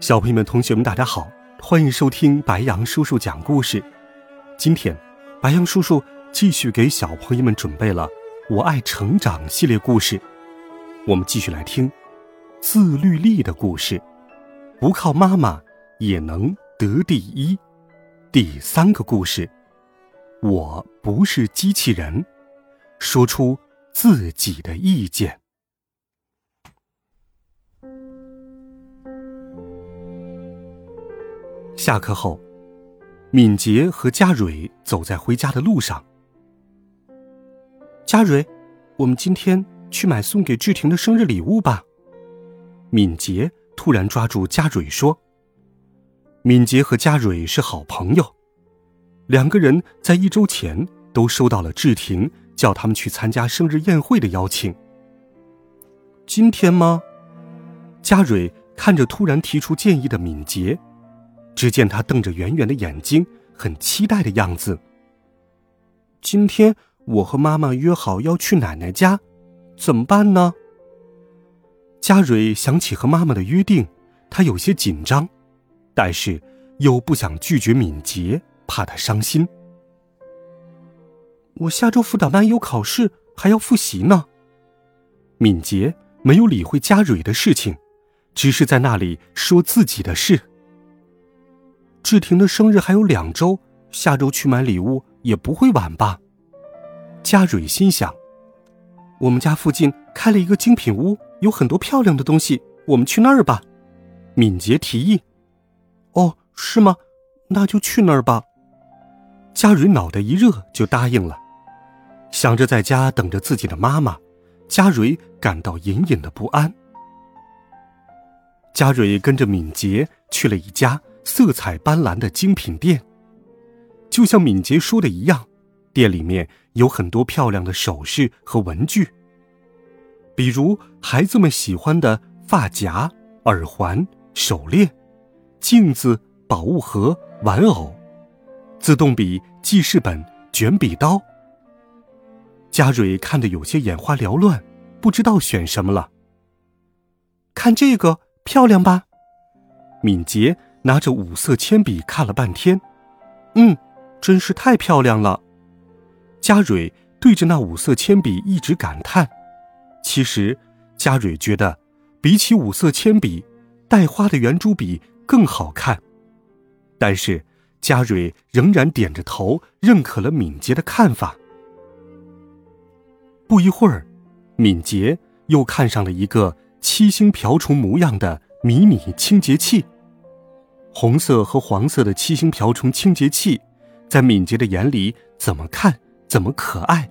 小朋友们、同学们，大家好，欢迎收听白杨叔叔讲故事。今天，白杨叔叔继续给小朋友们准备了《我爱成长》系列故事。我们继续来听自律力的故事，不靠妈妈也能得第一。第三个故事，我不是机器人，说出自己的意见。下课后，敏捷和佳蕊走在回家的路上。佳蕊，我们今天去买送给志婷的生日礼物吧。敏捷突然抓住佳蕊说：“敏捷和佳蕊是好朋友，两个人在一周前都收到了志婷叫他们去参加生日宴会的邀请。今天吗？”佳蕊看着突然提出建议的敏捷。只见他瞪着圆圆的眼睛，很期待的样子。今天我和妈妈约好要去奶奶家，怎么办呢？佳蕊想起和妈妈的约定，她有些紧张，但是又不想拒绝敏捷，怕她伤心。我下周辅导班有考试，还要复习呢。敏捷没有理会佳蕊的事情，只是在那里说自己的事。志婷的生日还有两周，下周去买礼物也不会晚吧？佳蕊心想。我们家附近开了一个精品屋，有很多漂亮的东西，我们去那儿吧。敏捷提议。哦，是吗？那就去那儿吧。佳蕊脑袋一热就答应了。想着在家等着自己的妈妈，佳蕊感到隐隐的不安。佳蕊跟着敏捷去了一家。色彩斑斓的精品店，就像敏捷说的一样，店里面有很多漂亮的首饰和文具，比如孩子们喜欢的发夹、耳环、手链、镜子、宝物盒、玩偶、自动笔、记事本、卷笔刀。佳蕊看得有些眼花缭乱，不知道选什么了。看这个漂亮吧，敏捷。拿着五色铅笔看了半天，嗯，真是太漂亮了。佳蕊对着那五色铅笔一直感叹。其实，佳蕊觉得，比起五色铅笔，带花的圆珠笔更好看。但是，佳蕊仍然点着头，认可了敏捷的看法。不一会儿，敏捷又看上了一个七星瓢虫模样的迷你清洁器。红色和黄色的七星瓢虫清洁器，在敏捷的眼里怎么看怎么可爱。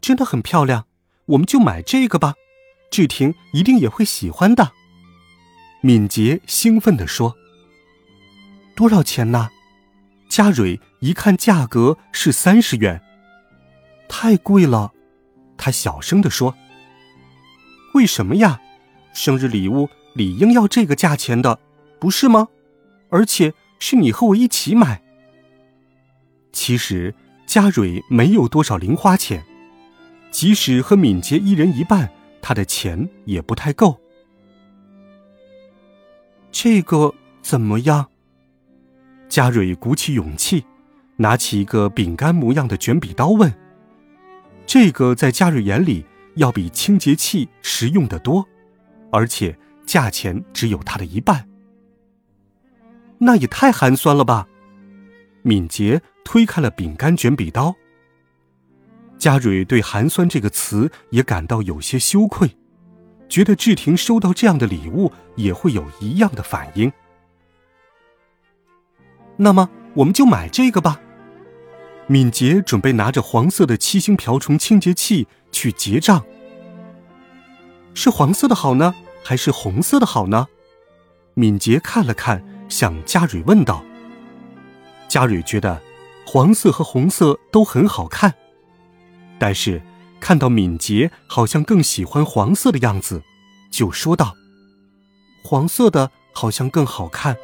真的很漂亮，我们就买这个吧，志婷一定也会喜欢的。敏捷兴奋地说：“多少钱呢？”佳蕊一看价格是三十元，太贵了。她小声地说：“为什么呀？生日礼物理应要这个价钱的。”不是吗？而且是你和我一起买。其实佳蕊没有多少零花钱，即使和敏捷一人一半，她的钱也不太够。这个怎么样？佳蕊鼓起勇气，拿起一个饼干模样的卷笔刀问：“这个在佳蕊眼里要比清洁器实用的多，而且价钱只有它的一半。”那也太寒酸了吧！敏捷推开了饼干卷笔刀。佳蕊对“寒酸”这个词也感到有些羞愧，觉得志婷收到这样的礼物也会有一样的反应。那么，我们就买这个吧。敏捷准备拿着黄色的七星瓢虫清洁器去结账。是黄色的好呢，还是红色的好呢？敏捷看了看，向佳蕊问道。佳蕊觉得黄色和红色都很好看，但是看到敏捷好像更喜欢黄色的样子，就说道：“黄色的好像更好看。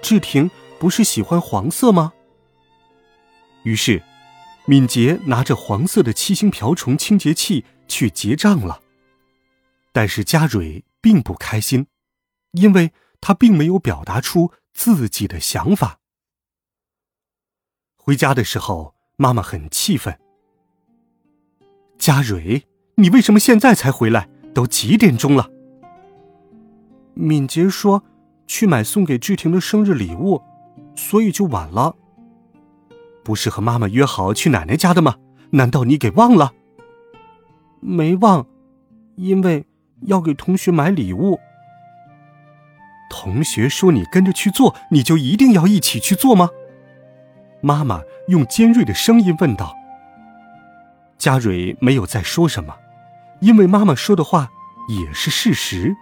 志婷不是喜欢黄色吗？”于是，敏捷拿着黄色的七星瓢虫清洁器去结账了。但是佳蕊并不开心，因为他并没有表达出自己的想法。回家的时候，妈妈很气愤：“佳蕊，你为什么现在才回来？都几点钟了？”敏捷说：“去买送给志婷的生日礼物，所以就晚了。”不是和妈妈约好去奶奶家的吗？难道你给忘了？没忘，因为要给同学买礼物。同学说你跟着去做，你就一定要一起去做吗？妈妈用尖锐的声音问道。佳蕊没有再说什么，因为妈妈说的话也是事实。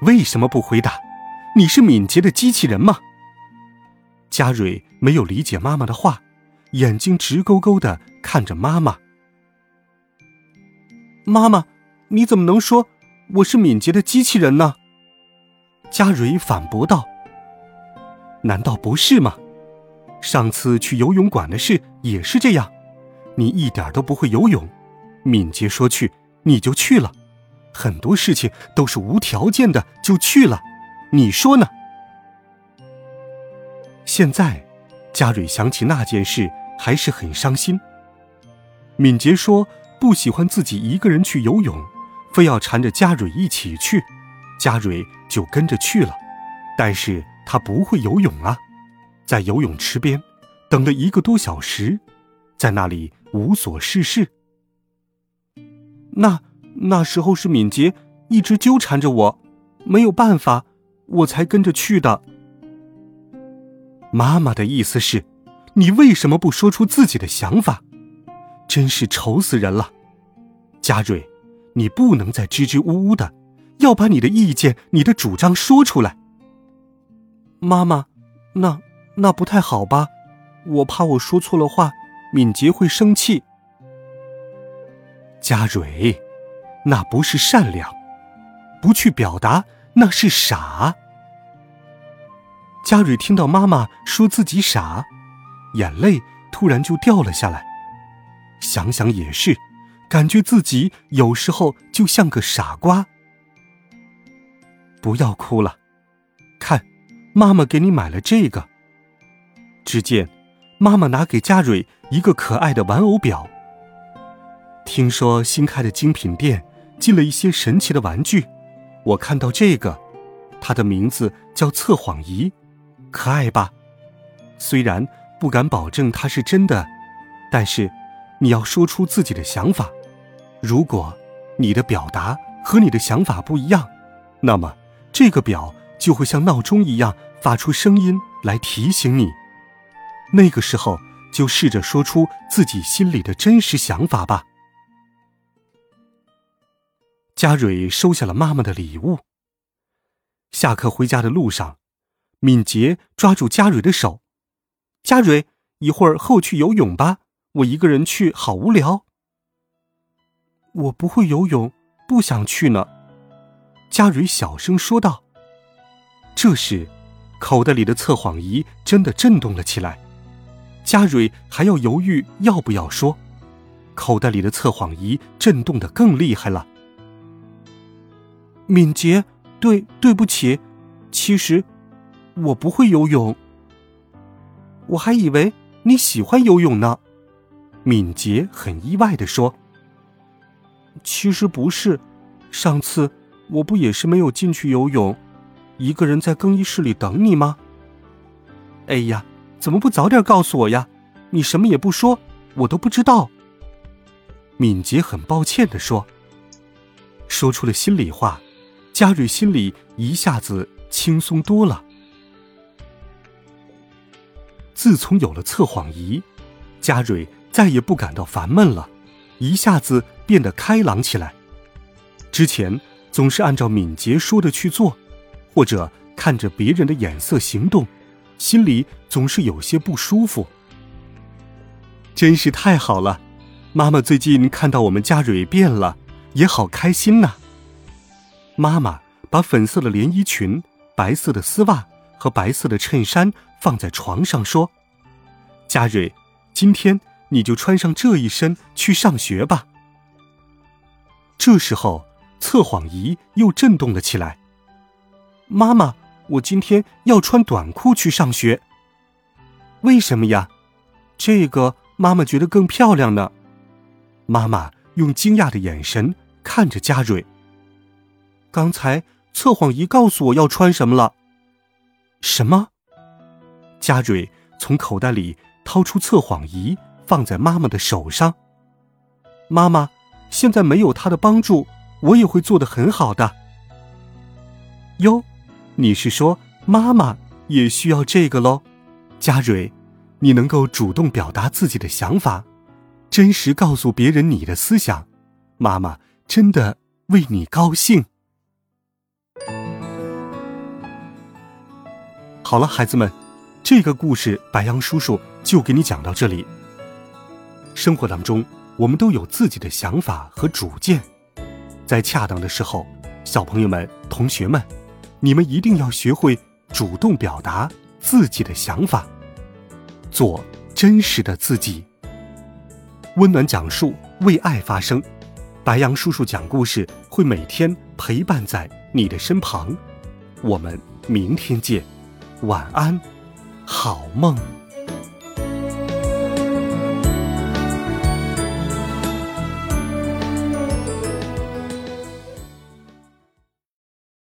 为什么不回答？你是敏捷的机器人吗？佳蕊没有理解妈妈的话，眼睛直勾勾的看着妈妈。妈妈，你怎么能说我是敏捷的机器人呢？佳蕊反驳道。难道不是吗？上次去游泳馆的事也是这样，你一点都不会游泳，敏捷说去你就去了，很多事情都是无条件的就去了，你说呢？现在，佳蕊想起那件事还是很伤心。敏捷说不喜欢自己一个人去游泳，非要缠着佳蕊一起去，佳蕊就跟着去了。但是她不会游泳啊，在游泳池边等了一个多小时，在那里无所事事。那那时候是敏捷一直纠缠着我，没有办法，我才跟着去的。妈妈的意思是，你为什么不说出自己的想法？真是愁死人了，佳蕊，你不能再支支吾吾的，要把你的意见、你的主张说出来。妈妈，那那不太好吧？我怕我说错了话，敏捷会生气。佳蕊，那不是善良，不去表达那是傻。佳蕊听到妈妈说自己傻，眼泪突然就掉了下来。想想也是，感觉自己有时候就像个傻瓜。不要哭了，看，妈妈给你买了这个。只见妈妈拿给佳蕊一个可爱的玩偶表。听说新开的精品店进了一些神奇的玩具，我看到这个，它的名字叫测谎仪。可爱吧？虽然不敢保证它是真的，但是你要说出自己的想法。如果你的表达和你的想法不一样，那么这个表就会像闹钟一样发出声音来提醒你。那个时候就试着说出自己心里的真实想法吧。佳蕊收下了妈妈的礼物。下课回家的路上。敏捷抓住佳蕊的手，佳蕊，一会儿后去游泳吧，我一个人去好无聊。我不会游泳，不想去呢。佳蕊小声说道。这时，口袋里的测谎仪真的震动了起来。佳蕊还要犹豫要不要说，口袋里的测谎仪震动的更厉害了。敏捷，对，对不起，其实。我不会游泳，我还以为你喜欢游泳呢。敏捷很意外的说：“其实不是，上次我不也是没有进去游泳，一个人在更衣室里等你吗？”哎呀，怎么不早点告诉我呀？你什么也不说，我都不知道。敏捷很抱歉的说：“说出了心里话，佳蕊心里一下子轻松多了。”自从有了测谎仪，佳蕊再也不感到烦闷了，一下子变得开朗起来。之前总是按照敏捷说的去做，或者看着别人的眼色行动，心里总是有些不舒服。真是太好了，妈妈最近看到我们家蕊变了，也好开心呐。妈妈把粉色的连衣裙、白色的丝袜和白色的衬衫放在床上，说：“佳蕊，今天你就穿上这一身去上学吧。”这时候，测谎仪又震动了起来。妈妈，我今天要穿短裤去上学。为什么呀？这个妈妈觉得更漂亮呢。妈妈用惊讶的眼神看着佳蕊。刚才测谎仪告诉我要穿什么了。什么？佳蕊从口袋里掏出测谎仪，放在妈妈的手上。妈妈，现在没有他的帮助，我也会做得很好的。哟，你是说妈妈也需要这个喽？佳蕊，你能够主动表达自己的想法，真实告诉别人你的思想，妈妈真的为你高兴。好了，孩子们，这个故事白杨叔叔就给你讲到这里。生活当中，我们都有自己的想法和主见，在恰当的时候，小朋友们、同学们，你们一定要学会主动表达自己的想法，做真实的自己。温暖讲述，为爱发声。白杨叔叔讲故事会每天陪伴在你的身旁。我们明天见。晚安，好梦。